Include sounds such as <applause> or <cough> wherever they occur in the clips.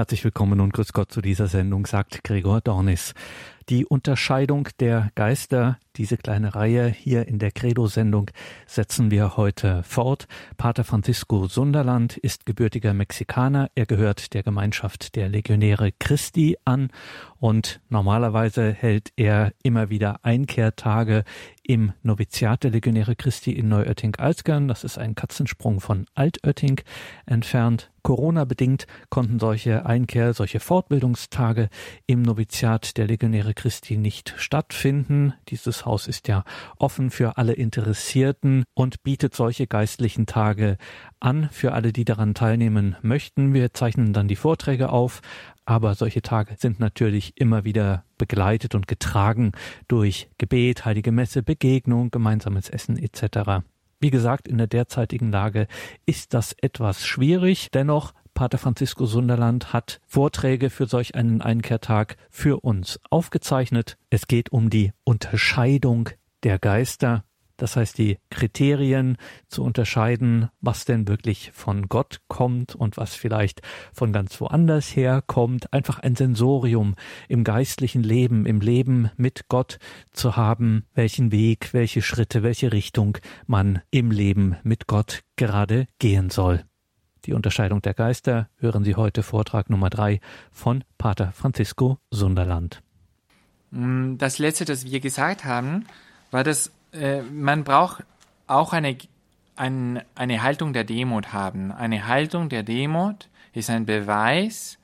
Herzlich willkommen und grüß Gott zu dieser Sendung, sagt Gregor Dornis. Die Unterscheidung der Geister, diese kleine Reihe hier in der Credo-Sendung setzen wir heute fort. Pater Francisco Sunderland ist gebürtiger Mexikaner. Er gehört der Gemeinschaft der Legionäre Christi an und normalerweise hält er immer wieder Einkehrtage im Noviziat der Legionäre Christi in Neuötting-Alzgern. Das ist ein Katzensprung von Altötting entfernt. Corona-bedingt konnten solche Einkehr-, solche Fortbildungstage im Noviziat der Legionäre Christi nicht stattfinden. Dieses Haus ist ja offen für alle Interessierten und bietet solche geistlichen Tage an für alle, die daran teilnehmen möchten. Wir zeichnen dann die Vorträge auf, aber solche Tage sind natürlich immer wieder begleitet und getragen durch Gebet, heilige Messe, Begegnung, gemeinsames Essen etc. Wie gesagt, in der derzeitigen Lage ist das etwas schwierig. Dennoch Pater Francisco Sunderland hat Vorträge für solch einen Einkehrtag für uns aufgezeichnet. Es geht um die Unterscheidung der Geister, das heißt die Kriterien zu unterscheiden, was denn wirklich von Gott kommt und was vielleicht von ganz woanders herkommt, einfach ein Sensorium im geistlichen Leben, im Leben mit Gott zu haben, welchen Weg, welche Schritte, welche Richtung man im Leben mit Gott gerade gehen soll. Die Unterscheidung der Geister hören Sie heute Vortrag Nummer drei von Pater Francisco Sunderland. Mm, das letzte, das wir gesagt haben, war, dass äh, man braucht auch eine, ein, eine Haltung der Demut haben. Eine Haltung der Demut ist ein Beweis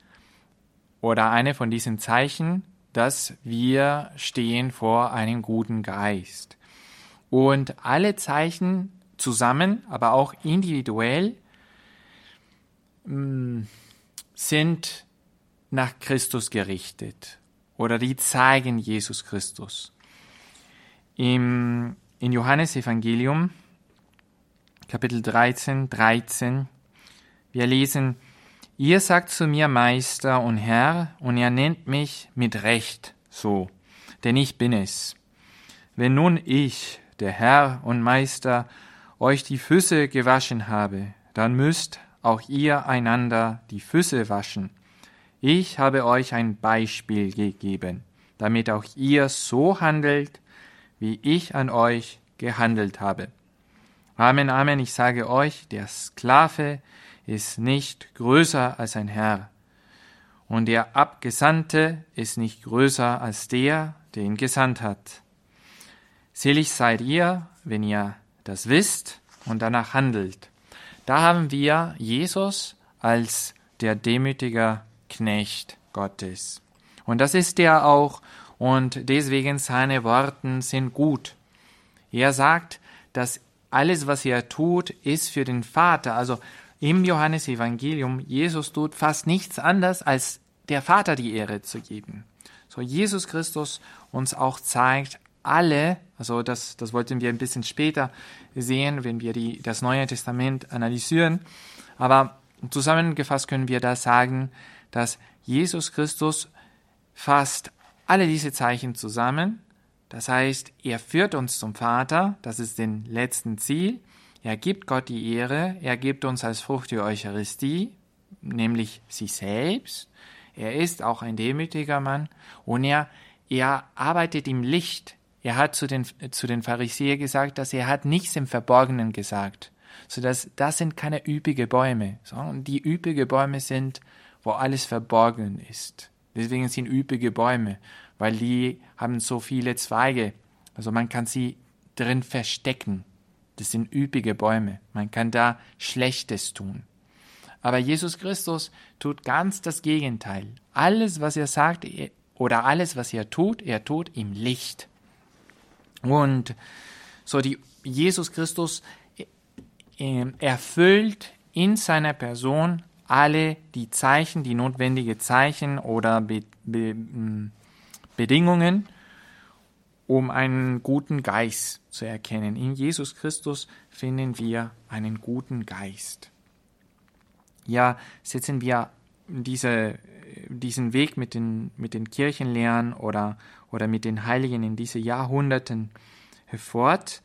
oder eine von diesen Zeichen, dass wir stehen vor einem guten Geist. Und alle Zeichen zusammen, aber auch individuell, sind nach Christus gerichtet oder die zeigen Jesus Christus. Im, in Johannes Evangelium, Kapitel 13, 13, wir lesen, Ihr sagt zu mir Meister und Herr, und ihr nennt mich mit Recht so, denn ich bin es. Wenn nun ich, der Herr und Meister, euch die Füße gewaschen habe, dann müsst auch ihr einander die Füße waschen. Ich habe euch ein Beispiel gegeben, damit auch ihr so handelt, wie ich an euch gehandelt habe. Amen, Amen, ich sage euch, der Sklave ist nicht größer als ein Herr, und der Abgesandte ist nicht größer als der, der ihn gesandt hat. Selig seid ihr, wenn ihr das wisst und danach handelt. Da haben wir Jesus als der demütige Knecht Gottes. Und das ist er auch, und deswegen seine Worten sind gut. Er sagt, dass alles, was er tut, ist für den Vater. Also im Johannesevangelium, Jesus tut fast nichts anderes, als der Vater die Ehre zu geben. So Jesus Christus uns auch zeigt, alle, also das, das wollten wir ein bisschen später sehen, wenn wir die, das Neue Testament analysieren, aber zusammengefasst können wir da sagen, dass Jesus Christus fasst alle diese Zeichen zusammen. Das heißt, er führt uns zum Vater, das ist den letzten Ziel. Er gibt Gott die Ehre, er gibt uns als Frucht die Eucharistie, nämlich sich selbst. Er ist auch ein demütiger Mann und er, er arbeitet im Licht. Er hat zu den, zu den Pharisäern gesagt, dass er hat nichts im Verborgenen gesagt. So dass das sind keine üppige Bäume, sondern die üppige Bäume sind, wo alles verborgen ist. Deswegen sind üppige Bäume, weil die haben so viele Zweige. Also man kann sie drin verstecken. Das sind üppige Bäume. Man kann da Schlechtes tun. Aber Jesus Christus tut ganz das Gegenteil. Alles, was er sagt oder alles, was er tut, er tut im Licht. Und so die Jesus Christus äh, erfüllt in seiner Person alle die Zeichen, die notwendige Zeichen oder Be Be Bedingungen, um einen guten Geist zu erkennen. In Jesus Christus finden wir einen guten Geist. Ja, setzen wir diese, diesen Weg mit den, mit den Kirchenlehren oder oder mit den Heiligen in diese Jahrhunderten fort,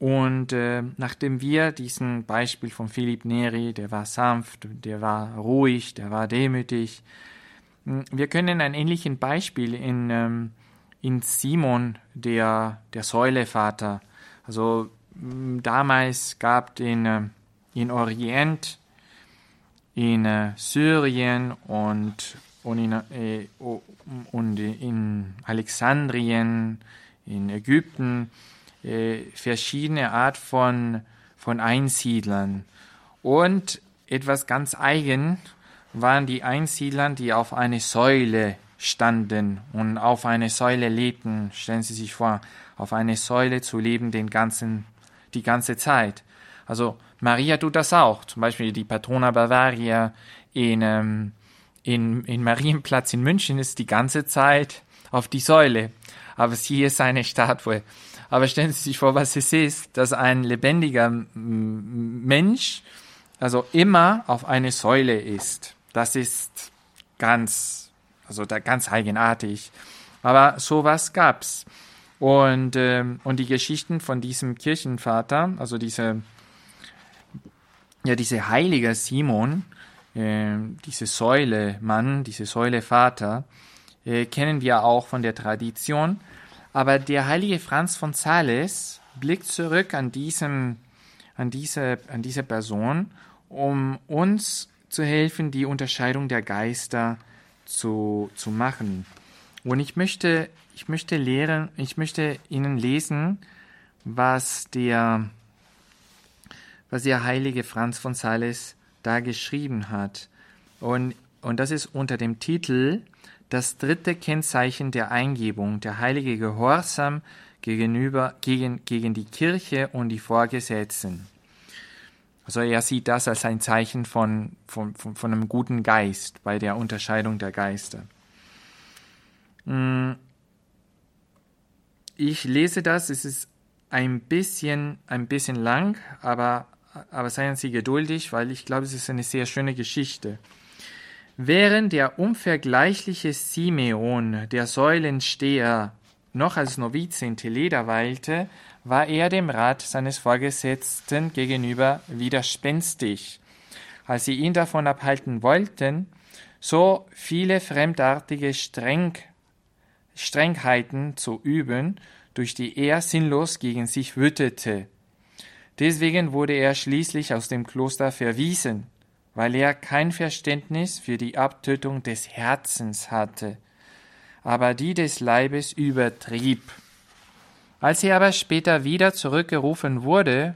und äh, nachdem wir diesen Beispiel von Philipp Neri, der war sanft, der war ruhig, der war demütig, hm, wir können ein ähnliches Beispiel in, ähm, in Simon, der, der Säulevater, also hm, damals gab in, äh, in Orient, in äh, Syrien und, und, in, äh, und in Alexandrien, in Ägypten, äh, verschiedene Art von, von Einsiedlern. Und etwas ganz eigen waren die Einsiedler, die auf eine Säule standen und auf eine Säule lebten. Stellen Sie sich vor, auf eine Säule zu leben den ganzen, die ganze Zeit. Also Maria tut das auch. Zum Beispiel die Patrona Bavaria in, ähm, in, in Marienplatz in München ist die ganze Zeit auf die Säule. Aber sie ist eine Statue. Aber stellen Sie sich vor, was es ist, dass ein lebendiger Mensch also immer auf eine Säule ist. Das ist ganz, also da ganz eigenartig. Aber sowas gab's. Und, äh, und die Geschichten von diesem Kirchenvater, also diese, ja, diese heilige Simon, äh, diese Säule Mann, diese Säule Vater, äh, kennen wir auch von der Tradition. Aber der heilige Franz von Sales blickt zurück an, diesem, an, diese, an diese Person, um uns zu helfen, die Unterscheidung der Geister zu, zu machen. Und ich möchte, ich möchte lehren, ich möchte Ihnen lesen, was der, was der heilige Franz von Sales da geschrieben hat. Und, und das ist unter dem Titel das dritte Kennzeichen der Eingebung, der heilige Gehorsam gegenüber, gegen, gegen die Kirche und die Vorgesetzten. Also er sieht das als ein Zeichen von, von, von, von einem guten Geist bei der Unterscheidung der Geister. Hm. Ich lese das, es ist ein bisschen, ein bisschen lang, aber, aber seien Sie geduldig, weil ich glaube, es ist eine sehr schöne Geschichte. Während der unvergleichliche Simeon, der Säulensteher, noch als Novize in Teleda weilte, war er dem Rat seines Vorgesetzten gegenüber widerspenstig. Als sie ihn davon abhalten wollten, so viele fremdartige Streng, Strengheiten zu üben, durch die er sinnlos gegen sich wütete. Deswegen wurde er schließlich aus dem Kloster verwiesen weil er kein Verständnis für die Abtötung des Herzens hatte, aber die des Leibes übertrieb. Als er aber später wieder zurückgerufen wurde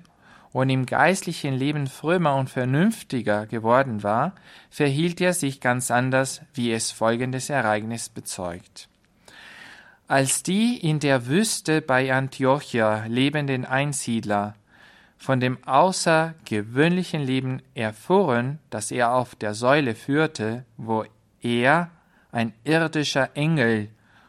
und im geistlichen Leben frömmer und vernünftiger geworden war, verhielt er sich ganz anders, wie es folgendes Ereignis bezeugt. Als die in der Wüste bei Antiochia lebenden Einsiedler von dem außergewöhnlichen Leben erfuhren, das er auf der Säule führte, wo er, ein irdischer Engel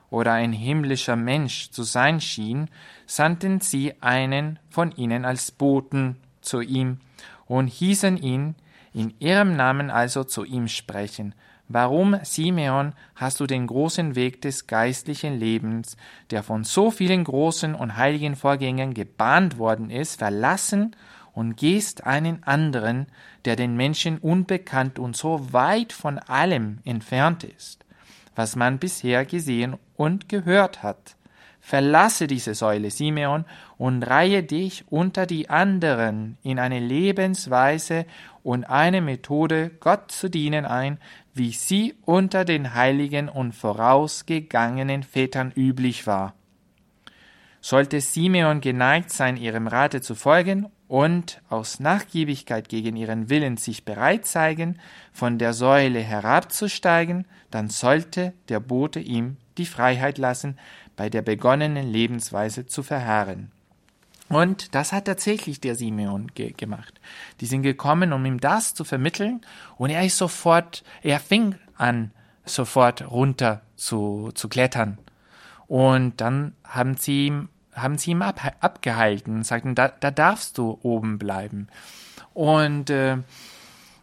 oder ein himmlischer Mensch zu sein schien, sandten sie einen von ihnen als Boten zu ihm und hießen ihn, in ihrem Namen also zu ihm sprechen, Warum, Simeon, hast du den großen Weg des geistlichen Lebens, der von so vielen großen und heiligen Vorgängen gebahnt worden ist, verlassen und gehst einen anderen, der den Menschen unbekannt und so weit von allem entfernt ist, was man bisher gesehen und gehört hat? Verlasse diese Säule, Simeon, und reihe dich unter die anderen in eine Lebensweise und eine Methode, Gott zu dienen ein, wie sie unter den heiligen und vorausgegangenen Vätern üblich war. Sollte Simeon geneigt sein, ihrem Rate zu folgen und aus Nachgiebigkeit gegen ihren Willen sich bereit zeigen, von der Säule herabzusteigen, dann sollte der Bote ihm die Freiheit lassen, bei der begonnenen Lebensweise zu verharren. Und das hat tatsächlich der Simeon ge gemacht. Die sind gekommen, um ihm das zu vermitteln, und er ist sofort, er fing an, sofort runter zu, zu klettern. Und dann haben sie ihm, haben sie ihm ab, abgehalten und sagten, da, da darfst du oben bleiben. Und, äh,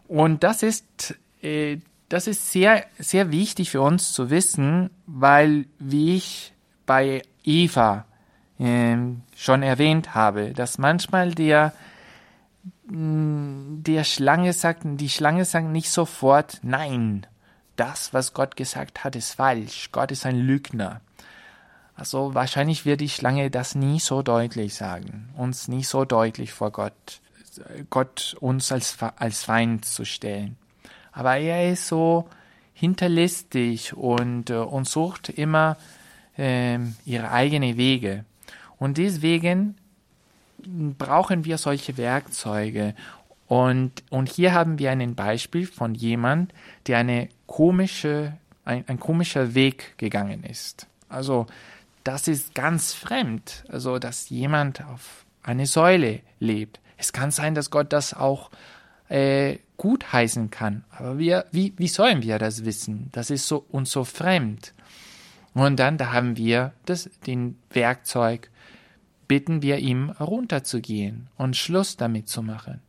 und das ist, äh, das ist sehr, sehr wichtig für uns zu wissen, weil, wie ich bei Eva äh, schon erwähnt habe, dass manchmal der, mm, der Schlange sagt, die Schlange sagt nicht sofort, nein, das, was Gott gesagt hat, ist falsch. Gott ist ein Lügner. Also wahrscheinlich wird die Schlange das nie so deutlich sagen, uns nie so deutlich vor Gott, Gott uns als, als Feind zu stellen. Aber er ist so hinterlistig und, äh, und sucht immer äh, ihre eigenen Wege. Und deswegen brauchen wir solche Werkzeuge. Und, und hier haben wir ein Beispiel von jemand, der eine komische, ein, ein komischer Weg gegangen ist. Also das ist ganz fremd. Also dass jemand auf eine Säule lebt. Es kann sein, dass Gott das auch äh, gut heißen kann. Aber wir, wie, wie sollen wir das wissen? Das ist so uns so fremd. Und dann da haben wir das, den Werkzeug, bitten wir ihm runterzugehen und Schluss damit zu machen.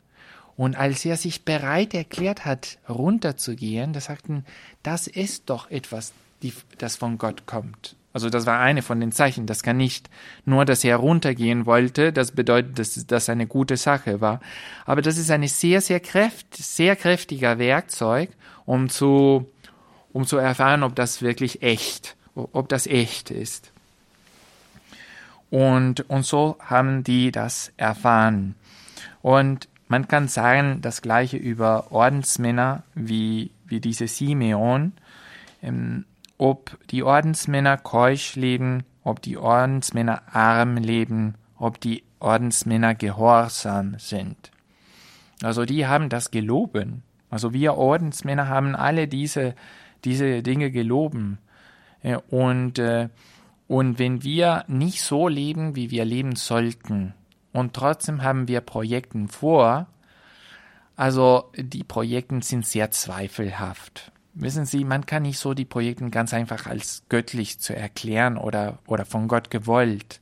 Und als er sich bereit erklärt hat, runterzugehen, da sagten, das ist doch etwas, die, das von Gott kommt. Also das war eine von den Zeichen. Das kann nicht nur, dass er runtergehen wollte, das bedeutet, dass das eine gute Sache war. Aber das ist eine sehr, sehr, kräft, sehr kräftiger Werkzeug, um zu, um zu erfahren, ob das wirklich echt, ob das echt ist. Und, und so haben die das erfahren. Und man kann sagen, das gleiche über Ordensmänner wie, wie diese Simeon. Ähm, ob die Ordensmänner keusch leben, ob die Ordensmänner arm leben, ob die Ordensmänner gehorsam sind. Also die haben das geloben. Also wir Ordensmänner haben alle diese, diese Dinge geloben. Äh, und, äh, und wenn wir nicht so leben, wie wir leben sollten, und trotzdem haben wir Projekten vor, also die Projekten sind sehr zweifelhaft. Wissen Sie, man kann nicht so die Projekte ganz einfach als göttlich zu erklären oder, oder von Gott gewollt.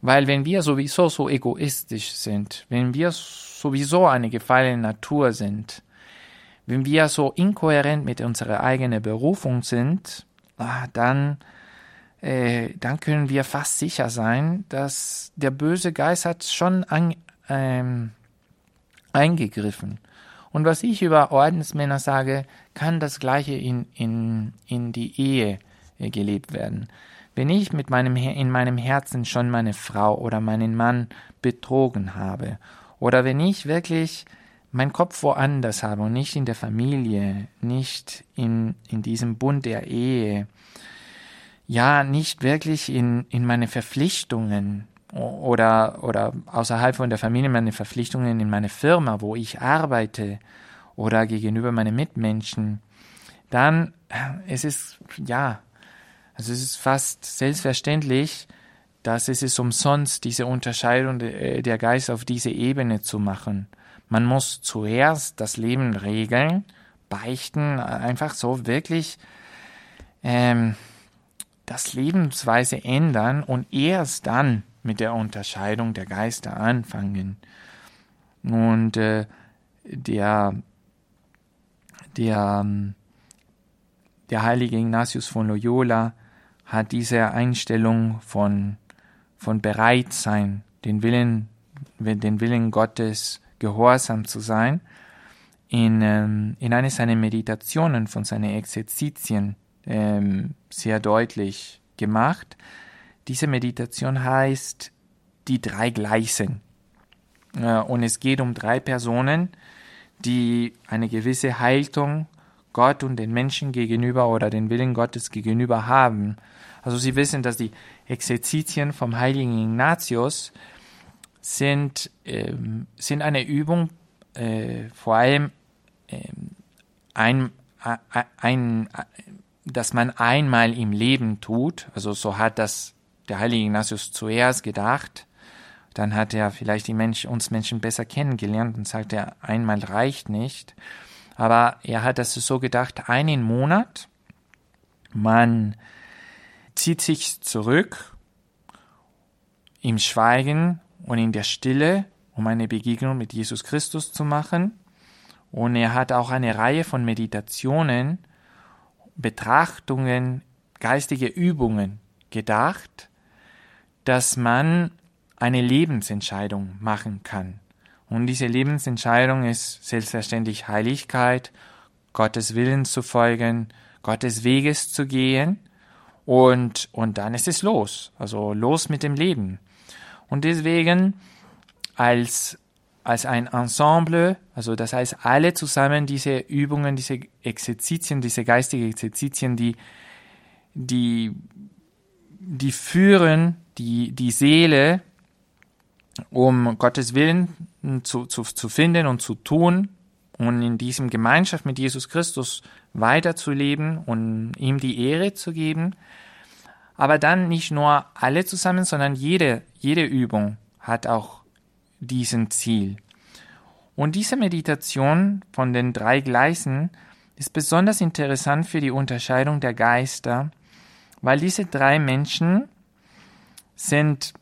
Weil wenn wir sowieso so egoistisch sind, wenn wir sowieso eine gefallene Natur sind, wenn wir so inkohärent mit unserer eigenen Berufung sind, ah, dann, äh, dann können wir fast sicher sein, dass der böse Geist hat schon an, ähm, eingegriffen. Und was ich über Ordensmänner sage, kann das Gleiche in, in, in die Ehe äh, gelebt werden. Wenn ich mit meinem, in meinem Herzen schon meine Frau oder meinen Mann betrogen habe, oder wenn ich wirklich meinen Kopf woanders habe und nicht in der Familie, nicht in, in diesem Bund der Ehe, ja, nicht wirklich in, in meine Verpflichtungen, oder, oder außerhalb von der Familie meine Verpflichtungen in meine Firma, wo ich arbeite oder gegenüber meinen Mitmenschen, dann es ist ja, also es ist fast selbstverständlich, dass es ist umsonst, diese Unterscheidung der Geist auf diese Ebene zu machen. Man muss zuerst das Leben regeln, beichten, einfach so wirklich ähm, das Lebensweise ändern und erst dann mit der Unterscheidung der Geister anfangen. Und äh, der, der, der heilige Ignatius von Loyola hat diese Einstellung von, von Bereitsein, den Willen, den Willen Gottes gehorsam zu sein, in, ähm, in einer seiner Meditationen von seinen Exerzitien ähm, sehr deutlich gemacht. Diese Meditation heißt die drei Gleichen. Äh, und es geht um drei Personen, die eine gewisse Haltung Gott und den Menschen gegenüber oder den Willen Gottes gegenüber haben. Also Sie wissen, dass die Exerzitien vom heiligen Ignatius sind, ähm, sind eine Übung, äh, vor allem ähm, ein, ein, ein, dass man einmal im Leben tut. Also so hat das der heilige Ignatius zuerst gedacht, dann hat er vielleicht die Mensch, uns Menschen besser kennengelernt und sagt, er einmal reicht nicht. Aber er hat das so gedacht, einen Monat, man zieht sich zurück im Schweigen und in der Stille, um eine Begegnung mit Jesus Christus zu machen. Und er hat auch eine Reihe von Meditationen, Betrachtungen, geistige Übungen gedacht, dass man eine Lebensentscheidung machen kann. Und diese Lebensentscheidung ist selbstverständlich Heiligkeit, Gottes Willen zu folgen, Gottes Weges zu gehen und, und dann ist es los. Also los mit dem Leben. Und deswegen als, als ein Ensemble, also das heißt alle zusammen diese Übungen, diese Exerzitien, diese geistigen Exerzitien, die, die, die führen die, die Seele um Gottes Willen zu, zu, zu finden und zu tun und in diesem Gemeinschaft mit Jesus Christus weiterzuleben und ihm die Ehre zu geben. Aber dann nicht nur alle zusammen, sondern jede, jede Übung hat auch diesen Ziel. Und diese Meditation von den drei Gleisen ist besonders interessant für die Unterscheidung der Geister, weil diese drei Menschen sind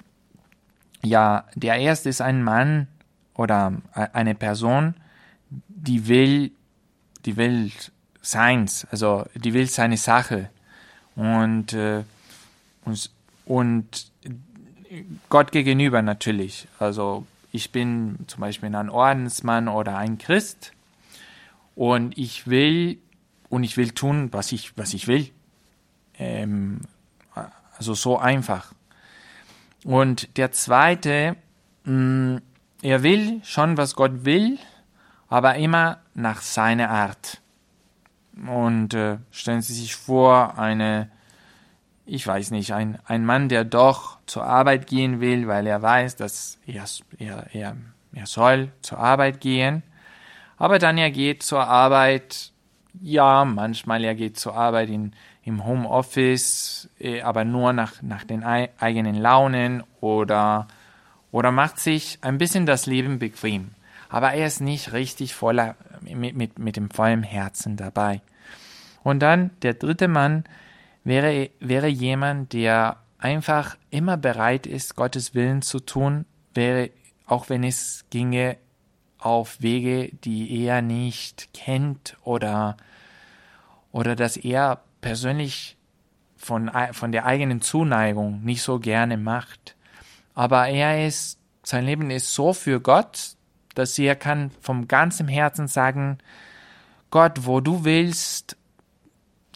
ja, der erste ist ein Mann oder eine Person, die will, die will seins, also die will seine Sache und, äh, und, und Gott gegenüber natürlich. Also ich bin zum Beispiel ein Ordensmann oder ein Christ und ich will und ich will tun, was ich, was ich will. Ähm, also so einfach. Und der zweite, mh, mm, er will schon, was Gott will, aber immer nach seiner Art. Und äh, stellen Sie sich vor, eine, ich weiß nicht, ein, ein Mann, der doch zur Arbeit gehen will, weil er weiß, dass er, er, er, er soll zur Arbeit gehen. Aber dann er geht zur Arbeit, ja, manchmal er geht zur Arbeit in, im Homeoffice, äh, aber nur nach, nach den eigenen Launen oder, oder macht sich ein bisschen das Leben bequem. Aber er ist nicht richtig voller, mit, mit, mit dem vollen Herzen dabei. Und dann der dritte Mann wäre, wäre jemand, der einfach immer bereit ist, Gottes Willen zu tun, wäre, auch wenn es ginge auf Wege, die er nicht kennt oder, oder dass er persönlich von, von der eigenen Zuneigung nicht so gerne macht. Aber er ist, sein Leben ist so für Gott, dass er kann vom ganzen Herzen sagen, Gott, wo du willst,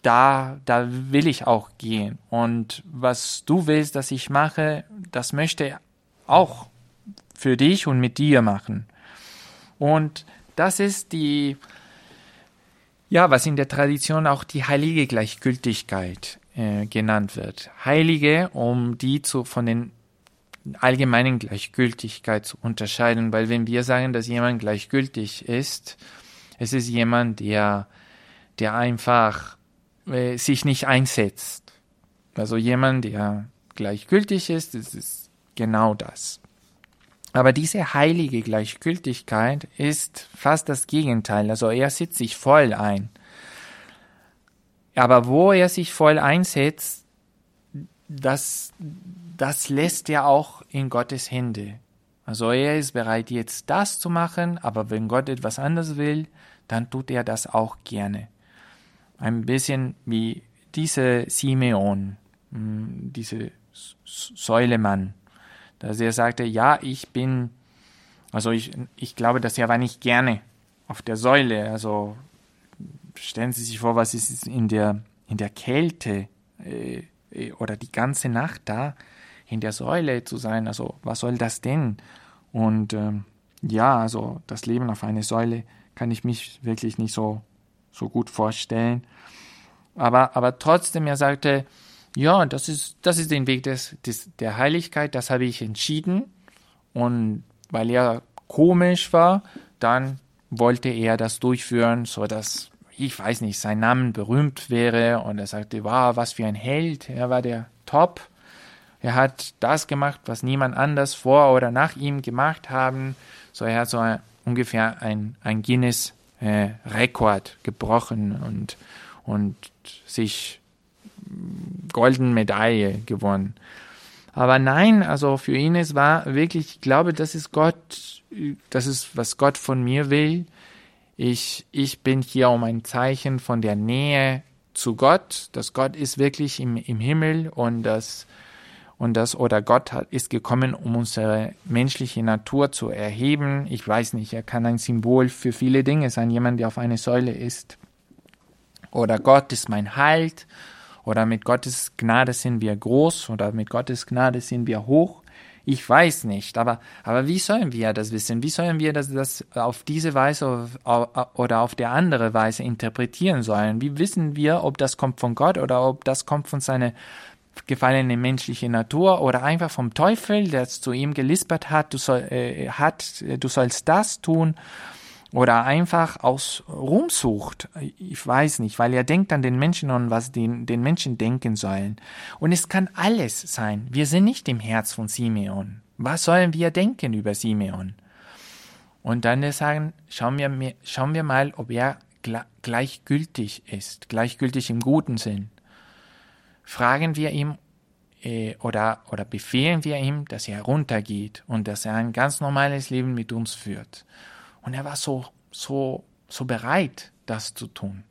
da, da will ich auch gehen. Und was du willst, dass ich mache, das möchte er auch für dich und mit dir machen. Und das ist die, ja, was in der Tradition auch die heilige Gleichgültigkeit äh, genannt wird. Heilige, um die zu, von den allgemeinen Gleichgültigkeit zu unterscheiden, weil wenn wir sagen, dass jemand gleichgültig ist, es ist jemand, der, der einfach äh, sich nicht einsetzt. Also jemand, der gleichgültig ist, das ist genau das. Aber diese heilige Gleichgültigkeit ist fast das Gegenteil. Also er setzt sich voll ein. Aber wo er sich voll einsetzt, das, das lässt er auch in Gottes Hände. Also er ist bereit, jetzt das zu machen, aber wenn Gott etwas anderes will, dann tut er das auch gerne. Ein bisschen wie diese Simeon, hm, diese Säulemann dass er sagte, ja, ich bin, also ich, ich glaube, dass er war nicht gerne auf der Säule. Also stellen Sie sich vor, was ist in der, in der Kälte äh, äh, oder die ganze Nacht da in der Säule zu sein. Also was soll das denn? Und ähm, ja, also das Leben auf einer Säule kann ich mich wirklich nicht so, so gut vorstellen. Aber, aber trotzdem, er sagte, ja, das ist, das ist den Weg des, des, der Heiligkeit, das habe ich entschieden. Und weil er komisch war, dann wollte er das durchführen, so dass, ich weiß nicht, sein Name berühmt wäre. Und er sagte, wow, was für ein Held, er war der Top. Er hat das gemacht, was niemand anders vor oder nach ihm gemacht haben. So, er hat so ein, ungefähr ein, ein Guinness-Rekord äh, gebrochen und, und sich goldene Medaille gewonnen. Aber nein, also für ihn es war wirklich, ich glaube, das ist Gott, das ist, was Gott von mir will. Ich, ich bin hier um ein Zeichen von der Nähe zu Gott, dass Gott ist wirklich im, im Himmel und dass, und das oder Gott hat, ist gekommen, um unsere menschliche Natur zu erheben. Ich weiß nicht, er kann ein Symbol für viele Dinge sein, jemand, der auf eine Säule ist. Oder Gott ist mein Halt. Oder mit Gottes Gnade sind wir groß. Oder mit Gottes Gnade sind wir hoch. Ich weiß nicht, aber, aber wie sollen wir das wissen? Wie sollen wir das, das auf diese Weise oder auf der andere Weise interpretieren sollen? Wie wissen wir, ob das kommt von Gott oder ob das kommt von seiner gefallene menschliche Natur oder einfach vom Teufel, der zu ihm gelispert hat, du, soll, äh, hat, du sollst das tun oder einfach aus Ruhmsucht. Ich weiß nicht, weil er denkt an den Menschen und was den, den Menschen denken sollen. Und es kann alles sein. Wir sind nicht im Herz von Simeon. Was sollen wir denken über Simeon? Und dann sagen, schauen wir, schauen wir mal, ob er gleichgültig ist, gleichgültig im guten Sinn fragen wir ihm äh, oder, oder befehlen wir ihm, dass er runtergeht und dass er ein ganz normales Leben mit uns führt. Und er war so, so, so bereit, das zu tun.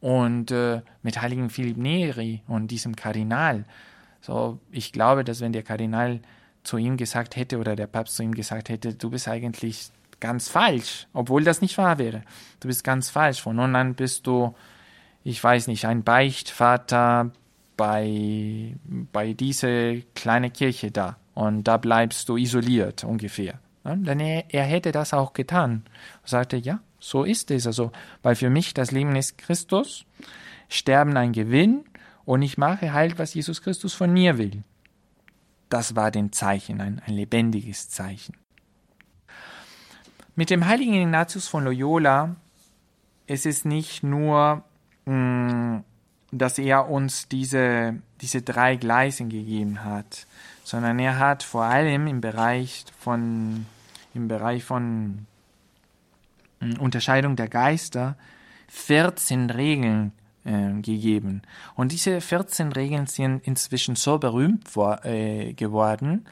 Und äh, mit heiligen Philipp Neri und diesem Kardinal, so, ich glaube, dass wenn der Kardinal zu ihm gesagt hätte oder der Papst zu ihm gesagt hätte, du bist eigentlich ganz falsch, obwohl das nicht wahr wäre. Du bist ganz falsch. Von nun an bist du, ich weiß nicht, ein Beichtvater, bei, bei dieser kleinen Kirche da und da bleibst du isoliert ungefähr. Ja, er, er hätte das auch getan. Er sagte, ja, so ist es. Also, weil für mich das Leben ist Christus, Sterben ein Gewinn und ich mache halt, was Jesus Christus von mir will. Das war den Zeichen, ein, ein lebendiges Zeichen. Mit dem heiligen Ignatius von Loyola ist es nicht nur mh, mm, dass er uns diese, diese drei Gleisen gegeben hat, sondern er hat vor allem im Bereich von, im Bereich von hm, Unterscheidung der Geister 14 Regeln äh, gegeben. Und diese 14 Regeln sind inzwischen so berühmt vor, äh, geworden,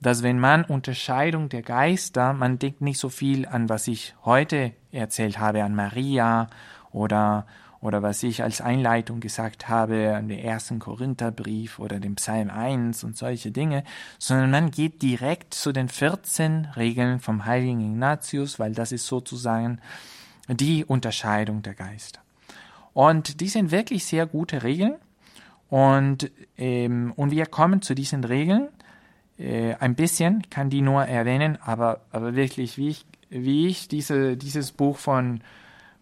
dass wenn man Unterscheidung der Geister, man denkt nicht so viel an, was ich heute erzählt habe, an Maria oder oder was ich als Einleitung gesagt habe an den ersten Korintherbrief oder dem Psalm 1 und solche Dinge, sondern man geht direkt zu den 14 Regeln vom heiligen Ignatius, weil das ist sozusagen die Unterscheidung der Geister. Und die sind wirklich sehr gute Regeln und, ähm, und wir kommen zu diesen Regeln äh, ein bisschen, kann die nur erwähnen, aber, aber wirklich, wie ich, wie ich diese, dieses Buch von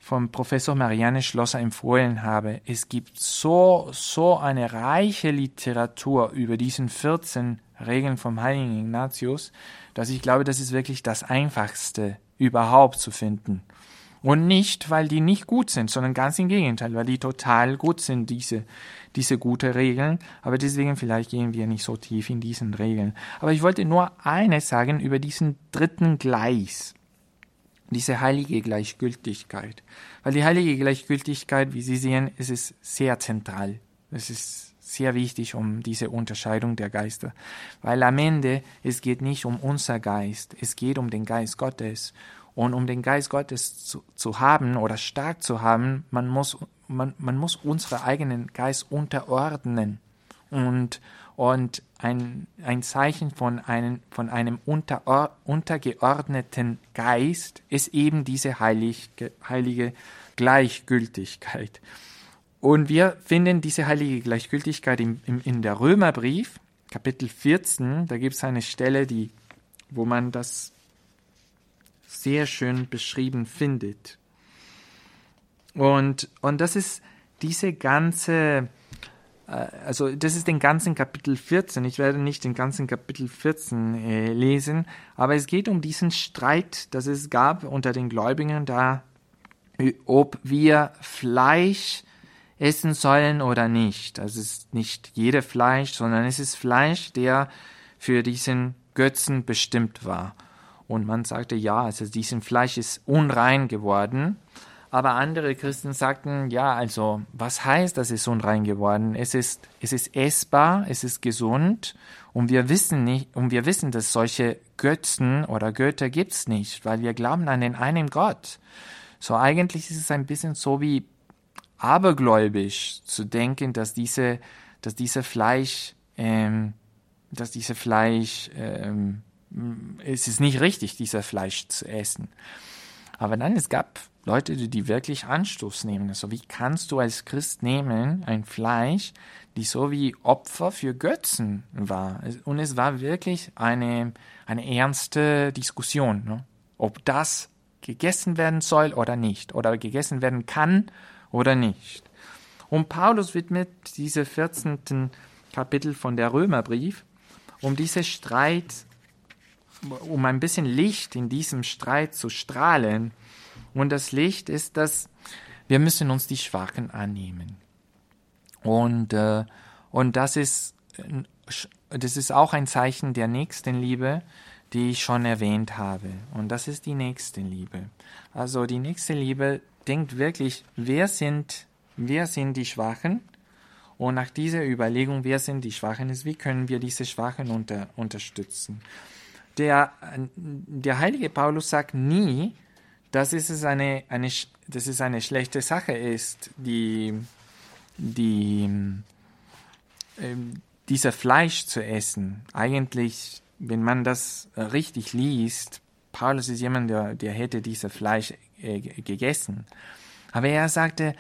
vom Professor Marianne Schlosser empfohlen habe. Es gibt so, so eine reiche Literatur über diesen 14 Regeln vom Heiligen Ignatius, dass ich glaube, das ist wirklich das Einfachste überhaupt zu finden. Und nicht, weil die nicht gut sind, sondern ganz im Gegenteil, weil die total gut sind, diese, diese gute Regeln. Aber deswegen vielleicht gehen wir nicht so tief in diesen Regeln. Aber ich wollte nur eines sagen über diesen dritten Gleis diese heilige Gleichgültigkeit. Weil die heilige Gleichgültigkeit, wie Sie sehen, es ist sehr zentral. Es ist sehr wichtig um diese Unterscheidung der Geister. Weil am Ende, es geht nicht um unser Geist, es geht um den Geist Gottes. Und um den Geist Gottes zu, zu haben oder stark zu haben, man muss, man, man muss unseren eigenen Geist unterordnen. Und, und ein, ein Zeichen von einem, von einem unter, untergeordneten Geist ist eben diese heilige, heilige Gleichgültigkeit. Und wir finden diese heilige Gleichgültigkeit im, im, in der Römerbrief, Kapitel 14, da gibt es eine Stelle, die, wo man das sehr schön beschrieben findet. Und, und das ist diese ganze also das ist den ganzen Kapitel 14. Ich werde nicht den ganzen Kapitel 14 äh, lesen, aber es geht um diesen Streit, das es gab unter den Gläubigen, da ob wir Fleisch essen sollen oder nicht. Das ist nicht jede Fleisch, sondern es ist Fleisch, der für diesen Götzen bestimmt war. Und man sagte, ja, also diesen Fleisch ist unrein geworden. Aber andere Christen sagten, ja, also was heißt, das ist unrein geworden? Es ist, es ist essbar, es ist gesund und wir wissen nicht, und wir wissen, dass solche Götzen oder Götter gibt's nicht, weil wir glauben an den einen Gott. So eigentlich ist es ein bisschen so wie abergläubisch zu denken, dass diese, dass diese Fleisch ähm, dass diese Fleisch, ähm, es ist nicht richtig, dieser Fleisch zu essen. Aber dann, es gab Leute, die wirklich Anstoß nehmen. Also wie kannst du als Christ nehmen ein Fleisch, die so wie Opfer für Götzen war? Und es war wirklich eine, eine ernste Diskussion, ne? ob das gegessen werden soll oder nicht, oder gegessen werden kann oder nicht. Und Paulus widmet diese 14. Kapitel von der Römerbrief, um diese Streit, um ein bisschen Licht in diesem Streit zu strahlen. Und das Licht ist, dass wir müssen uns die Schwachen annehmen. Und, äh, und das ist, das ist auch ein Zeichen der Nächstenliebe, die ich schon erwähnt habe. Und das ist die Nächstenliebe. Also die Nächstenliebe denkt wirklich, wer sind, wer sind die Schwachen? Und nach dieser Überlegung, wer sind die Schwachen, ist, wie können wir diese Schwachen unter, unterstützen? Der, der heilige Paulus sagt nie, dass es eine, eine, dass es eine schlechte Sache ist, die, die, äh, dieser Fleisch zu essen. Eigentlich wenn man das richtig liest, Paulus ist jemand, der, der hätte dieses Fleisch äh, gegessen. Aber er sagte,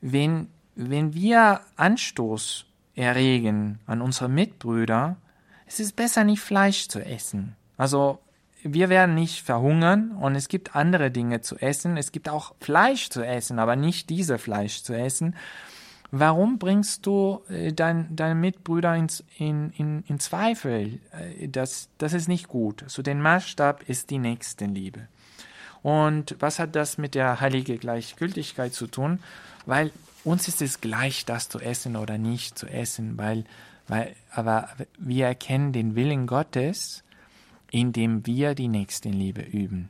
wenn, wenn wir Anstoß erregen an unsere Mitbrüder, es ist besser nicht Fleisch zu essen. Also wir werden nicht verhungern und es gibt andere Dinge zu essen. Es gibt auch Fleisch zu essen, aber nicht diese Fleisch zu essen. Warum bringst du äh, dein, deine Mitbrüder in, in, in, Zweifel? Äh, das, das ist nicht gut. So den Maßstab ist die Nächstenliebe. Und was hat das mit der heiligen Gleichgültigkeit zu tun? Weil uns ist es gleich, das zu essen oder nicht zu essen, weil, weil, aber wir erkennen den Willen Gottes, indem wir die Nächstenliebe üben.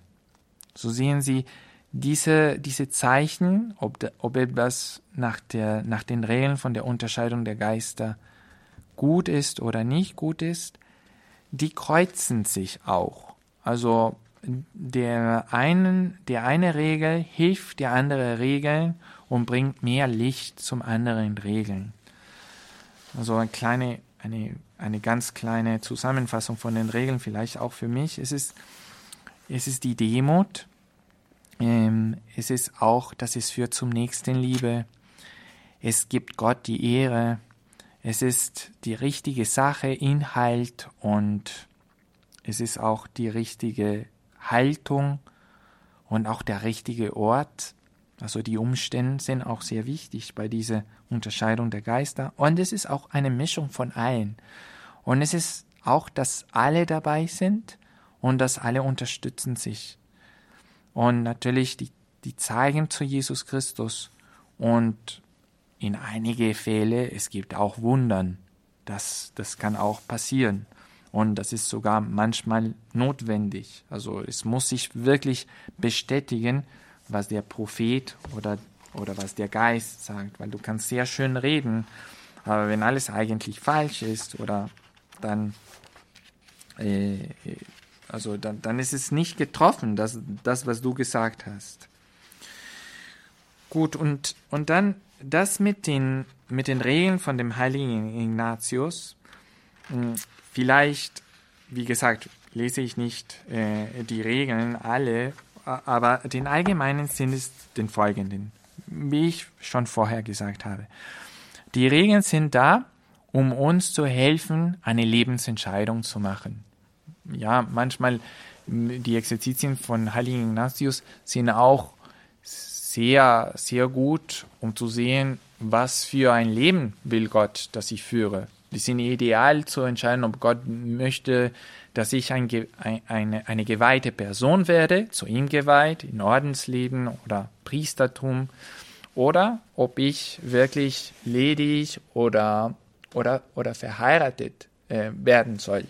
So sehen Sie, diese, diese Zeichen, ob, ob etwas nach, der, nach den Regeln von der Unterscheidung der Geister gut ist oder nicht gut ist, die kreuzen sich auch. Also der, einen, der eine Regel hilft der andere Regel und bringt mehr Licht zum anderen Regeln. Also eine kleine, eine, eine ganz kleine Zusammenfassung von den Regeln, vielleicht auch für mich. Es ist, es ist die Demut, ähm, es ist auch, dass es führt zum nächsten Liebe. Es gibt Gott die Ehre. Es ist die richtige Sache, Inhalt und es ist auch die richtige Haltung und auch der richtige Ort. Also die Umstände sind auch sehr wichtig bei dieser Unterscheidung der Geister. Und es ist auch eine Mischung von allen. Und es ist auch, dass alle dabei sind und dass alle unterstützen sich. Und natürlich, die, die zeigen zu Jesus Christus. Und in einige Fälle, es gibt auch Wundern. Das, das kann auch passieren. Und das ist sogar manchmal notwendig. Also es muss sich wirklich bestätigen, was der Prophet oder, oder was der Geist sagt. Weil du kannst sehr schön reden, aber wenn alles eigentlich falsch ist oder dann äh, also dann, dann ist es nicht getroffen, das, das, was du gesagt hast. Gut, und, und dann das mit den, mit den Regeln von dem heiligen Ignatius. Hm, vielleicht, wie gesagt, lese ich nicht äh, die Regeln alle, aber den allgemeinen Sinn ist den folgenden, wie ich schon vorher gesagt habe. Die Regeln sind da, um uns zu helfen, eine Lebensentscheidung zu machen ja, manchmal die Exerzitien von Heiligen Ignatius sind auch sehr, sehr gut, um zu sehen, was für ein Leben will Gott, das ich führe. Die sind ideal zu entscheiden, ob Gott möchte, dass ich ein, eine, eine geweihte Person werde, zu ihm geweiht, in Ordensleben oder Priestertum, oder ob ich wirklich ledig oder, oder, oder verheiratet äh, werden soll.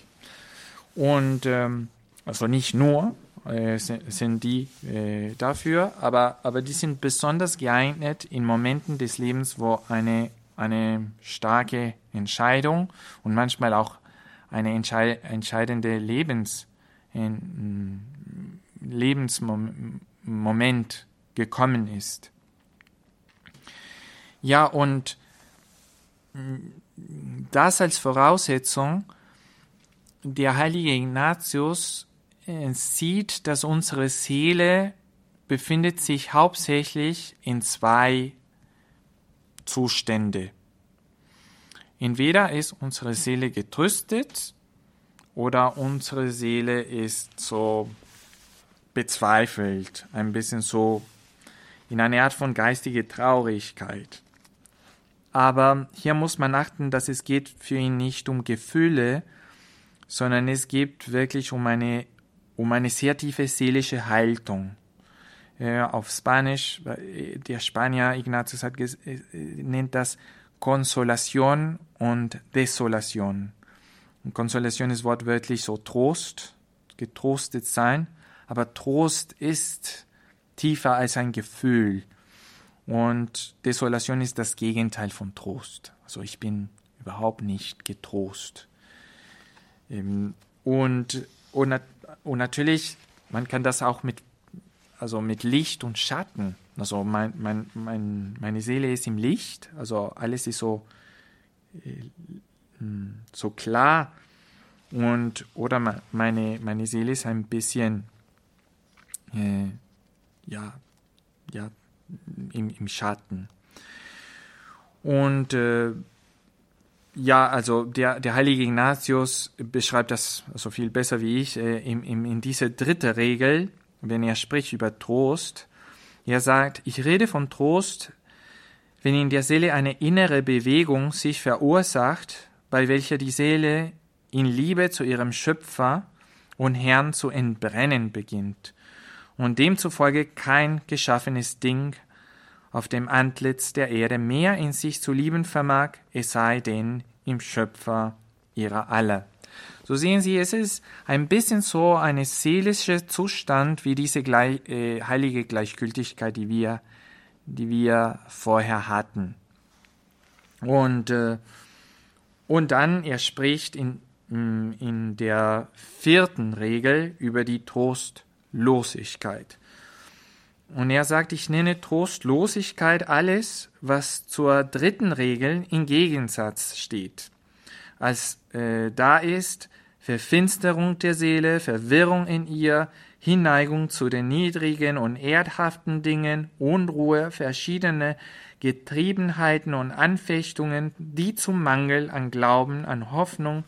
Und ähm, also nicht nur äh, sind, die äh, dafür, aber, aber die sind besonders geeignet in Momenten des Lebens, wo eine, eine starke Entscheidung und manchmal auch eine entschei entscheidende Lebens, ein Lebensmoment gekommen ist. Ja, und das als Voraussetzung der heilige Ignatius sieht, dass unsere Seele befindet sich hauptsächlich in zwei Zustände. Entweder ist unsere Seele getröstet oder unsere Seele ist so bezweifelt, ein bisschen so in einer Art von geistige Traurigkeit. Aber hier muss man achten, dass es geht für ihn nicht um Gefühle, sondern es geht wirklich um eine, um eine sehr tiefe seelische Haltung. Äh, auf Spanisch, äh, der Spanier Ignatius hat, äh, nennt das Konsolation und Desolation. Und Konsolation ist wortwörtlich so Trost, getrostet sein, aber Trost ist tiefer als ein Gefühl. Und Desolation ist das Gegenteil von Trost. Also ich bin überhaupt nicht getrost. Ähm, und, und, und natürlich, man kann das auch mit, also mit Licht und Schatten. Also mein, mein, mein, meine Seele ist im Licht, also alles ist so, äh, so klar. Und, oder meine, meine Seele ist ein bisschen, äh, ja, ja, im, im Schatten. Und äh, ja, also der, der heilige Ignatius beschreibt das so viel besser wie ich äh, in, in, in diese dritte Regel, wenn er spricht über Trost. Er sagt, ich rede von Trost, wenn in der Seele eine innere Bewegung sich verursacht, bei welcher die Seele in Liebe zu ihrem Schöpfer und Herrn zu entbrennen beginnt und demzufolge kein geschaffenes Ding auf dem Antlitz der Erde mehr in sich zu lieben vermag, es sei denn im Schöpfer ihrer alle. So sehen Sie, es ist ein bisschen so ein seelischer Zustand wie diese gleich, äh, heilige Gleichgültigkeit, die wir, die wir vorher hatten. Und, äh, und dann, er spricht in, in der vierten Regel über die Trost Trostlosigkeit. Und er sagt, ich nenne Trostlosigkeit alles, was zur dritten Regel im Gegensatz steht. Als äh, da ist Verfinsterung der Seele, Verwirrung in ihr, Hinneigung zu den niedrigen und erdhaften Dingen, Unruhe, verschiedene Getriebenheiten und Anfechtungen, die zum Mangel an Glauben, an Hoffnung,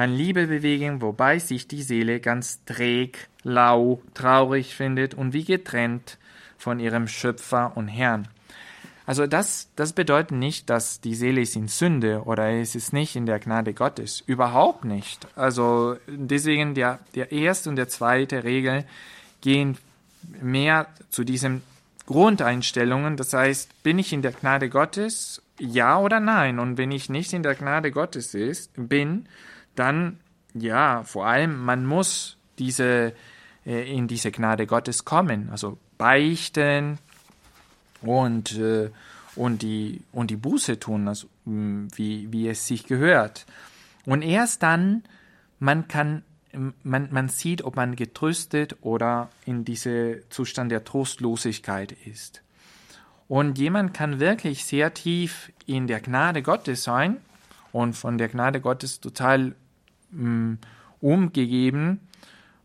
an Liebe bewegen, wobei sich die Seele ganz träg, lau, traurig findet und wie getrennt von ihrem Schöpfer und Herrn. Also das, das bedeutet nicht, dass die Seele ist in Sünde oder es ist nicht in der Gnade Gottes. Überhaupt nicht. Also deswegen der, der erste und der zweite Regel gehen mehr zu diesen Grundeinstellungen. Das heißt, bin ich in der Gnade Gottes? Ja oder nein? Und wenn ich nicht in der Gnade Gottes ist, bin, dann, ja, vor allem, man muss diese, äh, in diese Gnade Gottes kommen, also beichten und, äh, und, die, und die Buße tun, also, mm, wie, wie es sich gehört. Und erst dann, man kann man, man sieht, ob man getröstet oder in diesem Zustand der Trostlosigkeit ist. Und jemand kann wirklich sehr tief in der Gnade Gottes sein und von der Gnade Gottes total umgegeben,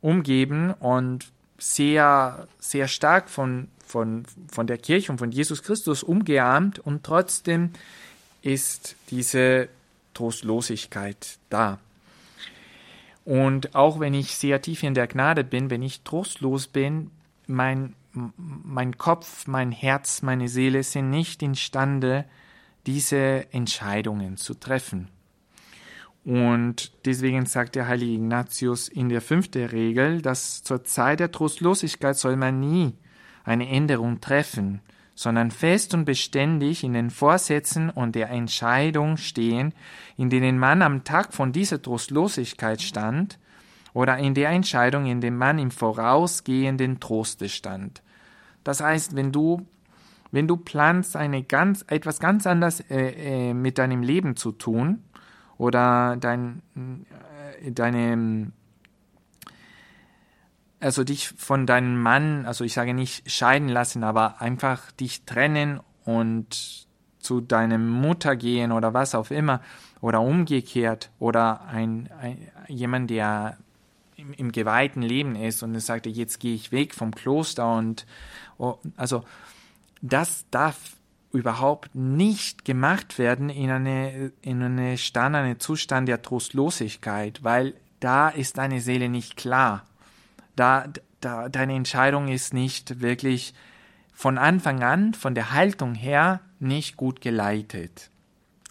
umgeben und sehr, sehr stark von, von, von der Kirche und von Jesus Christus umgeahmt und trotzdem ist diese Trostlosigkeit da. Und auch wenn ich sehr tief in der Gnade bin, wenn ich trostlos bin, mein, mein Kopf, mein Herz, meine Seele sind nicht imstande, diese Entscheidungen zu treffen. Und deswegen sagt der heilige Ignatius in der fünften Regel, dass zur Zeit der Trostlosigkeit soll man nie eine Änderung treffen, sondern fest und beständig in den Vorsätzen und der Entscheidung stehen, in denen man am Tag von dieser Trostlosigkeit stand, oder in der Entscheidung, in dem man im vorausgehenden Troste stand. Das heißt, wenn du wenn du planst, eine ganz, etwas ganz anderes äh, äh, mit deinem Leben zu tun, oder dein, äh, deine, also dich von deinem Mann, also ich sage nicht scheiden lassen, aber einfach dich trennen und zu deiner Mutter gehen oder was auch immer oder umgekehrt oder ein, ein jemand, der im, im geweihten Leben ist und sagte, jetzt gehe ich weg vom Kloster und oh, also das darf überhaupt nicht gemacht werden in eine, in eine Stand, einen Zustand der Trostlosigkeit, weil da ist deine Seele nicht klar. Da, da, deine Entscheidung ist nicht wirklich von Anfang an, von der Haltung her, nicht gut geleitet.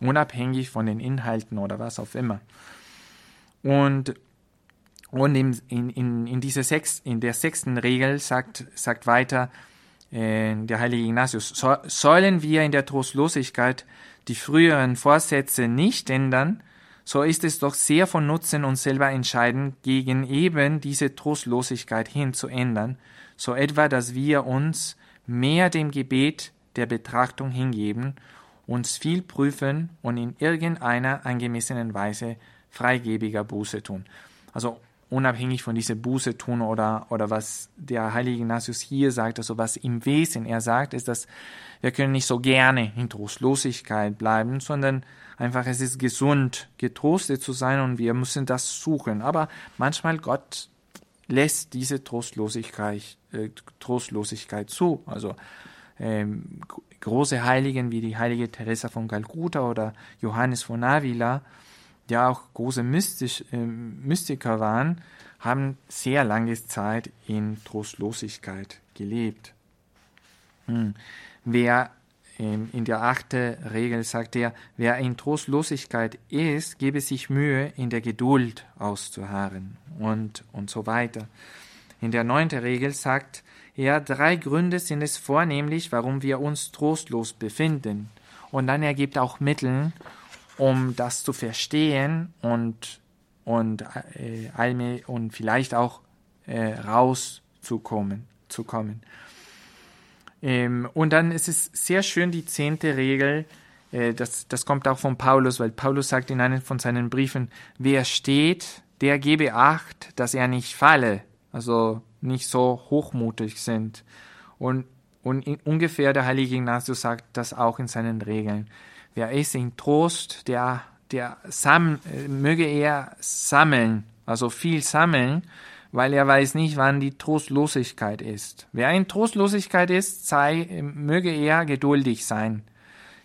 Unabhängig von den Inhalten oder was auch immer. Und, und in, in, in, diese sechs, in der sechsten Regel sagt, sagt weiter der heilige Ignatius, so, sollen wir in der Trostlosigkeit die früheren Vorsätze nicht ändern, so ist es doch sehr von Nutzen, uns selber entscheiden, gegen eben diese Trostlosigkeit hin zu ändern, so etwa, dass wir uns mehr dem Gebet der Betrachtung hingeben, uns viel prüfen und in irgendeiner angemessenen Weise freigebiger Buße tun. Also unabhängig von dieser Buße tun oder, oder was der heilige Ignatius hier sagt, also was im Wesen er sagt, ist, dass wir können nicht so gerne in Trostlosigkeit bleiben, sondern einfach es ist gesund, getrostet zu sein und wir müssen das suchen. Aber manchmal Gott lässt diese Trostlosigkeit, äh, Trostlosigkeit zu. Also ähm, große Heiligen wie die heilige Teresa von Calcutta oder Johannes von Avila, ja auch große Mystisch, äh, Mystiker waren, haben sehr lange Zeit in Trostlosigkeit gelebt. Hm. Wer ähm, in der achten Regel sagt er, wer in Trostlosigkeit ist, gebe sich Mühe, in der Geduld auszuharren und, und so weiter. In der neunten Regel sagt er, drei Gründe sind es vornehmlich, warum wir uns trostlos befinden. Und dann ergibt auch Mittel, um das zu verstehen und, und, äh, und vielleicht auch äh, rauszukommen. Zu kommen. Ähm, und dann ist es sehr schön die zehnte Regel, äh, das, das kommt auch von Paulus, weil Paulus sagt in einem von seinen Briefen, wer steht, der gebe Acht, dass er nicht falle, also nicht so hochmutig sind. Und, und ungefähr der heilige Ignatius sagt das auch in seinen Regeln. Wer ist in Trost, der, der sam, möge er sammeln, also viel sammeln, weil er weiß nicht, wann die Trostlosigkeit ist. Wer in Trostlosigkeit ist, sei, möge er geduldig sein,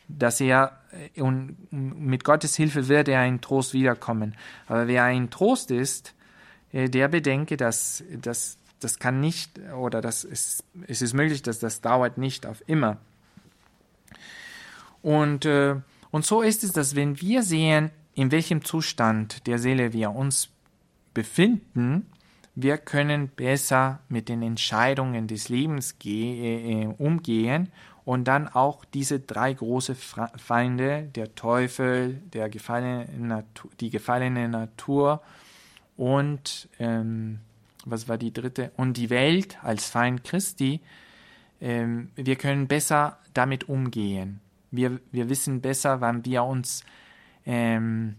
dass er äh, und mit Gottes Hilfe wird er in Trost wiederkommen. Aber wer in Trost ist, äh, der bedenke, dass, dass das kann nicht oder das ist, es ist möglich, dass das dauert nicht auf immer. Und, äh, und so ist es, dass wenn wir sehen, in welchem Zustand der Seele wir uns befinden, wir können besser mit den Entscheidungen des Lebens äh, umgehen und dann auch diese drei große Feinde, der Teufel, der gefallene Natur, die gefallene Natur und ähm, was war die dritte? Und die Welt als Feind Christi, ähm, wir können besser damit umgehen. Wir, wir wissen besser, wann wir uns ähm,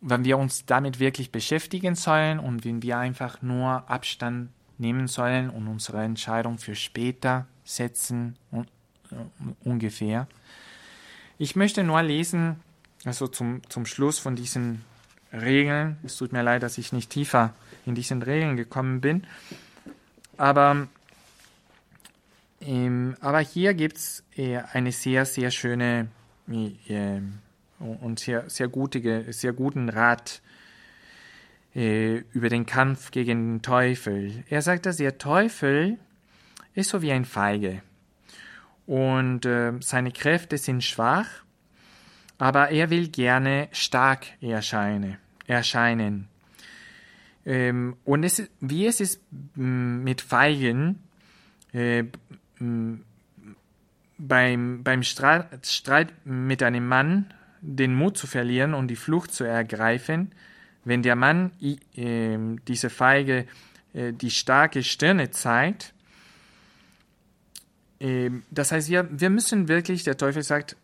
wenn wir uns damit wirklich beschäftigen sollen und wenn wir einfach nur Abstand nehmen sollen und unsere Entscheidung für später setzen, uh, ungefähr. Ich möchte nur lesen, also zum, zum Schluss von diesen Regeln. Es tut mir leid, dass ich nicht tiefer in diesen Regeln gekommen bin. Aber, ähm, aber hier gibt es äh, eine sehr, sehr schöne äh, und sehr, sehr, gute, sehr guten Rat äh, über den Kampf gegen den Teufel. Er sagt, dass der Teufel ist so wie ein Feige und äh, seine Kräfte sind schwach, aber er will gerne stark erscheine, erscheinen. Ähm, und es, wie es ist mit Feigen, äh, beim, beim Streit, Streit mit einem Mann den Mut zu verlieren und die Flucht zu ergreifen, wenn der Mann äh, diese Feige äh, die starke Stirne zeigt. Äh, das heißt, wir, wir müssen wirklich, der Teufel sagt,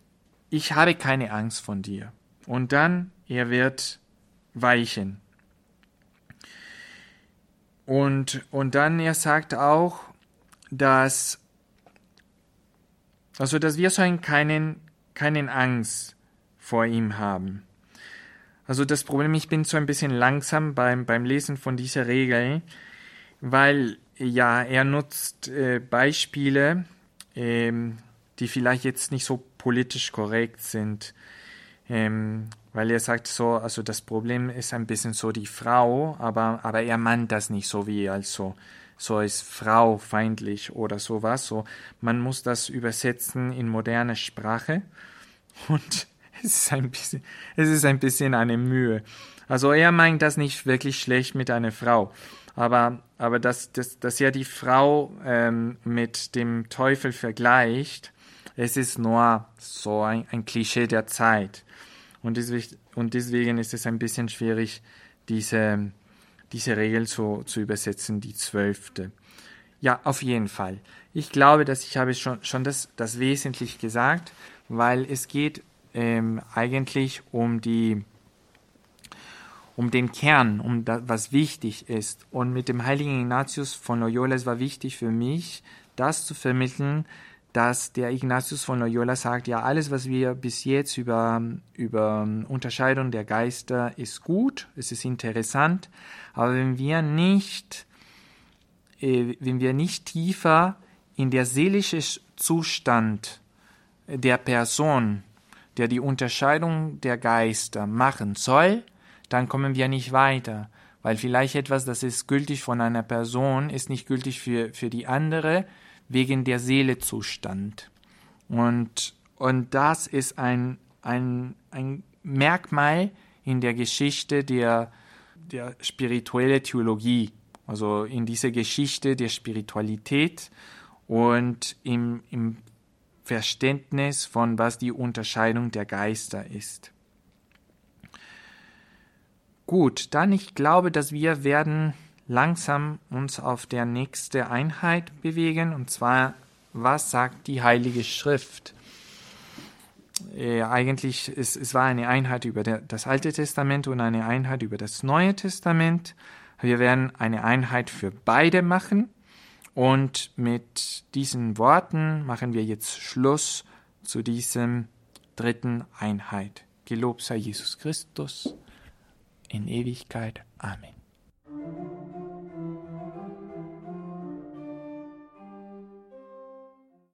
ich habe keine Angst von dir. Und dann, er wird weichen. Und, und dann, er sagt auch, dass, also, dass wir sollen keinen keinen Angst vor ihm haben. Also das Problem, ich bin so ein bisschen langsam beim, beim Lesen von dieser Regel, weil ja, er nutzt äh, Beispiele, ähm, die vielleicht jetzt nicht so politisch korrekt sind. Ähm, weil er sagt so, also das Problem ist ein bisschen so die Frau, aber, aber er meint das nicht so wie, also so ist Frau feindlich oder sowas. So, man muss das übersetzen in moderne Sprache und <laughs> es ist ein bisschen, es ist ein bisschen eine Mühe. Also er meint das nicht wirklich schlecht mit einer Frau, aber, aber dass, dass, dass er die Frau ähm, mit dem Teufel vergleicht, es ist nur so ein, ein Klischee der Zeit. Und deswegen, und deswegen ist es ein bisschen schwierig, diese, diese Regel so zu übersetzen, die zwölfte. Ja, auf jeden Fall. Ich glaube, dass ich habe schon, schon das, das wesentlich gesagt, weil es geht ähm, eigentlich um die um den Kern, um das, was wichtig ist. Und mit dem heiligen Ignatius von Loyola, es war wichtig für mich, das zu vermitteln, dass der Ignatius von Loyola sagt, ja, alles, was wir bis jetzt über, über Unterscheidung der Geister ist gut, es ist interessant, aber wenn wir nicht, äh, wenn wir nicht tiefer in der seelische Zustand der Person der die Unterscheidung der Geister machen soll, dann kommen wir nicht weiter. Weil vielleicht etwas, das ist gültig von einer Person, ist nicht gültig für, für die andere, wegen der Seelezustand. Und, und das ist ein, ein, ein Merkmal in der Geschichte der, der spirituellen Theologie, also in dieser Geschichte der Spiritualität und im, im Verständnis von was die Unterscheidung der Geister ist. Gut, dann ich glaube, dass wir werden langsam uns auf der nächste Einheit bewegen und zwar was sagt die Heilige Schrift? Äh, eigentlich es, es war eine Einheit über der, das Alte Testament und eine Einheit über das Neue Testament. Wir werden eine Einheit für beide machen und mit diesen Worten machen wir jetzt Schluss zu diesem dritten Einheit. Gelobt sei Jesus Christus in Ewigkeit. Amen.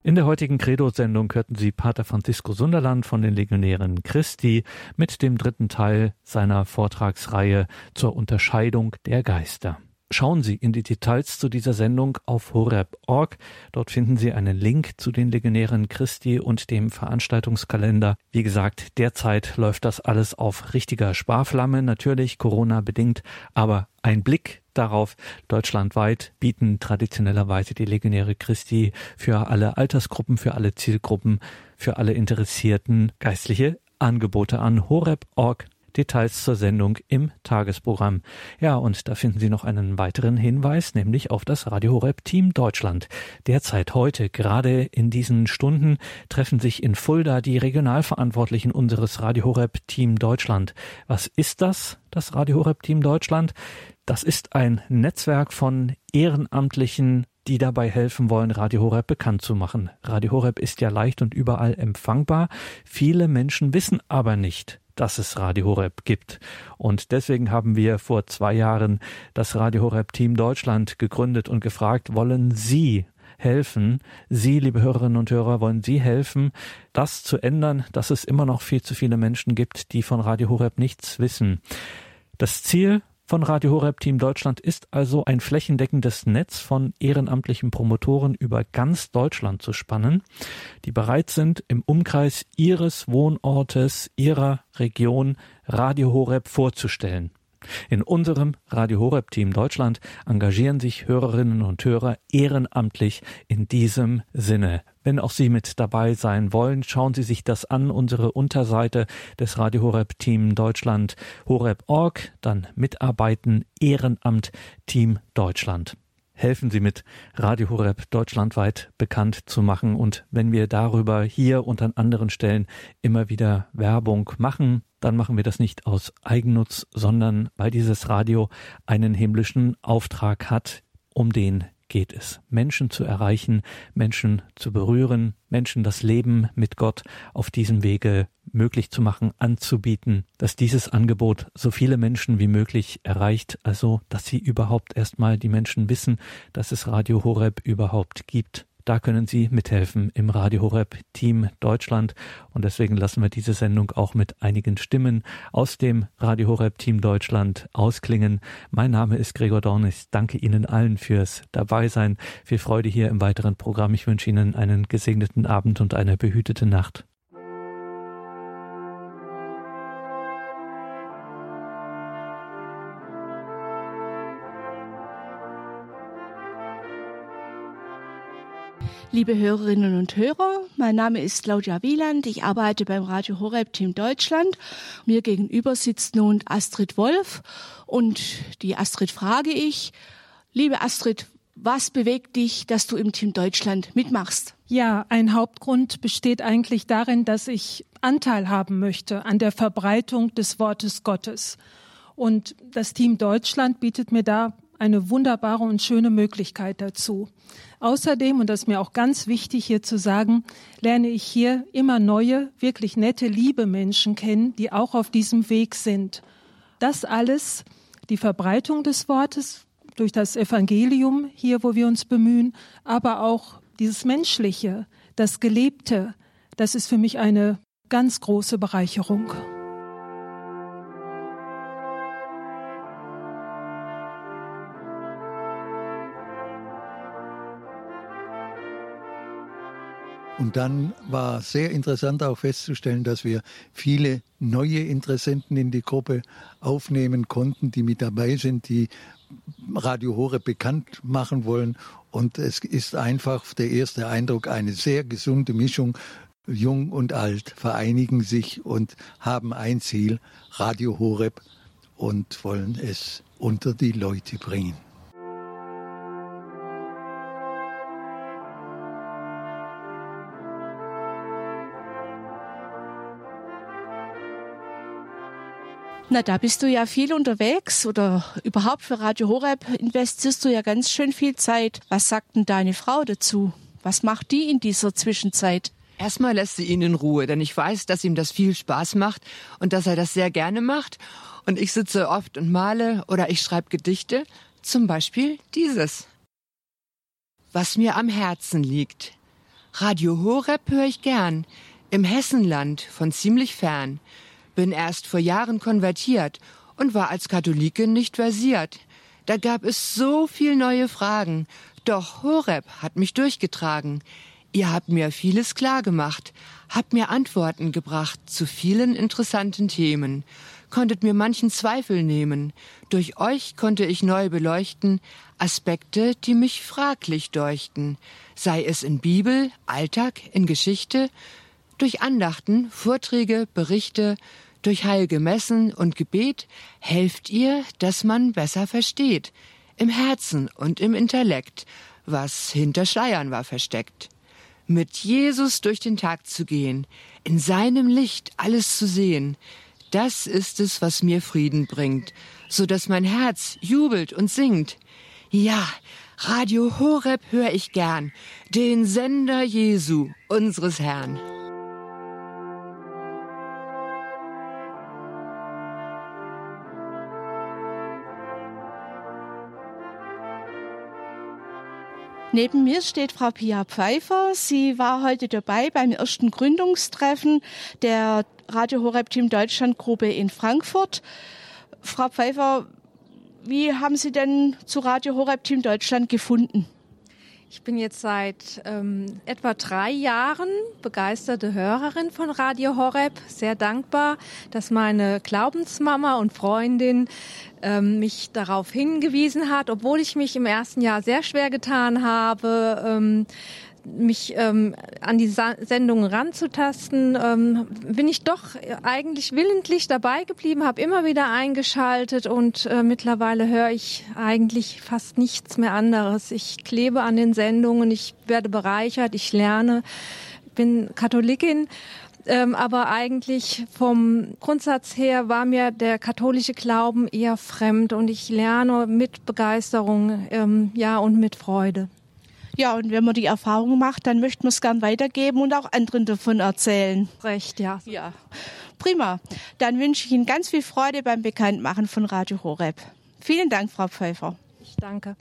In der heutigen Credo-Sendung hörten Sie Pater Francisco Sunderland von den Legionären Christi mit dem dritten Teil seiner Vortragsreihe zur Unterscheidung der Geister. Schauen Sie in die Details zu dieser Sendung auf horeb.org. Dort finden Sie einen Link zu den Legionären Christi und dem Veranstaltungskalender. Wie gesagt, derzeit läuft das alles auf richtiger Sparflamme, natürlich Corona bedingt, aber ein Blick darauf, deutschlandweit bieten traditionellerweise die Legionäre Christi für alle Altersgruppen, für alle Zielgruppen, für alle Interessierten geistliche Angebote an horeb.org Details zur Sendung im Tagesprogramm. Ja, und da finden Sie noch einen weiteren Hinweis, nämlich auf das Radio Horeb Team Deutschland. Derzeit heute, gerade in diesen Stunden, treffen sich in Fulda die Regionalverantwortlichen unseres Radio Horeb Team Deutschland. Was ist das, das Radio Horeb Team Deutschland? Das ist ein Netzwerk von Ehrenamtlichen die dabei helfen wollen, Radio Horeb bekannt zu machen. Radio Horeb ist ja leicht und überall empfangbar. Viele Menschen wissen aber nicht, dass es Radio Horeb gibt. Und deswegen haben wir vor zwei Jahren das Radio Horeb Team Deutschland gegründet und gefragt, wollen Sie helfen. Sie, liebe Hörerinnen und Hörer, wollen Sie helfen, das zu ändern, dass es immer noch viel zu viele Menschen gibt, die von Radio Horeb nichts wissen. Das Ziel von Radio Horeb Team Deutschland ist also ein flächendeckendes Netz von ehrenamtlichen Promotoren über ganz Deutschland zu spannen, die bereit sind, im Umkreis ihres Wohnortes, ihrer Region Radio Horeb vorzustellen. In unserem Radio Horeb Team Deutschland engagieren sich Hörerinnen und Hörer ehrenamtlich in diesem Sinne. Wenn auch Sie mit dabei sein wollen, schauen Sie sich das an, unsere Unterseite des Radio Horeb Team Deutschland horeb.org, dann mitarbeiten Ehrenamt Team Deutschland helfen Sie mit, Radio Horeb deutschlandweit bekannt zu machen. Und wenn wir darüber hier und an anderen Stellen immer wieder Werbung machen, dann machen wir das nicht aus Eigennutz, sondern weil dieses Radio einen himmlischen Auftrag hat, um den geht es. Menschen zu erreichen, Menschen zu berühren, Menschen das Leben mit Gott auf diesem Wege möglich zu machen, anzubieten, dass dieses Angebot so viele Menschen wie möglich erreicht, also dass sie überhaupt erstmal die Menschen wissen, dass es Radio Horeb überhaupt gibt. Da können Sie mithelfen im Radio Horeb Team Deutschland. Und deswegen lassen wir diese Sendung auch mit einigen Stimmen aus dem Radio Horeb Team Deutschland ausklingen. Mein Name ist Gregor Dornis. Danke Ihnen allen fürs Dabeisein. Viel Freude hier im weiteren Programm. Ich wünsche Ihnen einen gesegneten Abend und eine behütete Nacht. Liebe Hörerinnen und Hörer, mein Name ist Claudia Wieland. Ich arbeite beim Radio Horeb Team Deutschland. Mir gegenüber sitzt nun Astrid Wolf und die Astrid frage ich, liebe Astrid, was bewegt dich, dass du im Team Deutschland mitmachst? Ja, ein Hauptgrund besteht eigentlich darin, dass ich Anteil haben möchte an der Verbreitung des Wortes Gottes. Und das Team Deutschland bietet mir da eine wunderbare und schöne Möglichkeit dazu. Außerdem, und das ist mir auch ganz wichtig hier zu sagen, lerne ich hier immer neue, wirklich nette, liebe Menschen kennen, die auch auf diesem Weg sind. Das alles, die Verbreitung des Wortes durch das Evangelium hier, wo wir uns bemühen, aber auch dieses Menschliche, das Gelebte, das ist für mich eine ganz große Bereicherung. Und dann war sehr interessant auch festzustellen, dass wir viele neue Interessenten in die Gruppe aufnehmen konnten, die mit dabei sind, die Radio Hore bekannt machen wollen. Und es ist einfach der erste Eindruck eine sehr gesunde Mischung. Jung und alt vereinigen sich und haben ein Ziel, Radio Horeb, und wollen es unter die Leute bringen. Na, da bist du ja viel unterwegs oder überhaupt für Radio Horeb investierst du ja ganz schön viel Zeit. Was sagt denn deine Frau dazu? Was macht die in dieser Zwischenzeit? Erstmal lässt sie ihn in Ruhe, denn ich weiß, dass ihm das viel Spaß macht und dass er das sehr gerne macht. Und ich sitze oft und male oder ich schreibe Gedichte, zum Beispiel dieses. Was mir am Herzen liegt. Radio Horeb höre ich gern, im Hessenland von ziemlich fern bin erst vor Jahren konvertiert und war als Katholikin nicht versiert. Da gab es so viel neue Fragen, doch Horeb hat mich durchgetragen. Ihr habt mir vieles klar gemacht, habt mir Antworten gebracht zu vielen interessanten Themen, konntet mir manchen Zweifel nehmen. Durch euch konnte ich neu beleuchten Aspekte, die mich fraglich deuchten, sei es in Bibel, Alltag, in Geschichte, durch Andachten, Vorträge, Berichte, durch heilige Messen und Gebet helft ihr, dass man besser versteht, im Herzen und im Intellekt, was hinter Schleiern war versteckt. Mit Jesus durch den Tag zu gehen, in seinem Licht alles zu sehen, das ist es, was mir Frieden bringt, so dass mein Herz jubelt und singt. Ja, Radio Horeb hör ich gern, den Sender Jesu, unseres Herrn. Neben mir steht Frau Pia Pfeiffer. Sie war heute dabei beim ersten Gründungstreffen der Radio Horeb Team Deutschland Gruppe in Frankfurt. Frau Pfeiffer, wie haben Sie denn zu Radio Horeb Team Deutschland gefunden? Ich bin jetzt seit ähm, etwa drei Jahren begeisterte Hörerin von Radio Horeb. Sehr dankbar, dass meine Glaubensmama und Freundin ähm, mich darauf hingewiesen hat, obwohl ich mich im ersten Jahr sehr schwer getan habe. Ähm, mich ähm, an die Sa Sendungen ranzutasten, ähm, bin ich doch eigentlich willentlich dabei geblieben, habe immer wieder eingeschaltet und äh, mittlerweile höre ich eigentlich fast nichts mehr anderes. Ich klebe an den Sendungen, ich werde bereichert, ich lerne, bin Katholikin Ähm, aber eigentlich vom Grundsatz her war mir der katholische Glauben eher fremd und ich lerne mit Begeisterung ähm, ja und mit Freude. Ja, und wenn man die Erfahrung macht, dann möchte man es gern weitergeben und auch anderen davon erzählen. Recht, ja. Ja, prima. Dann wünsche ich Ihnen ganz viel Freude beim Bekanntmachen von Radio Horeb. Vielen Dank, Frau Pfeiffer. Ich danke.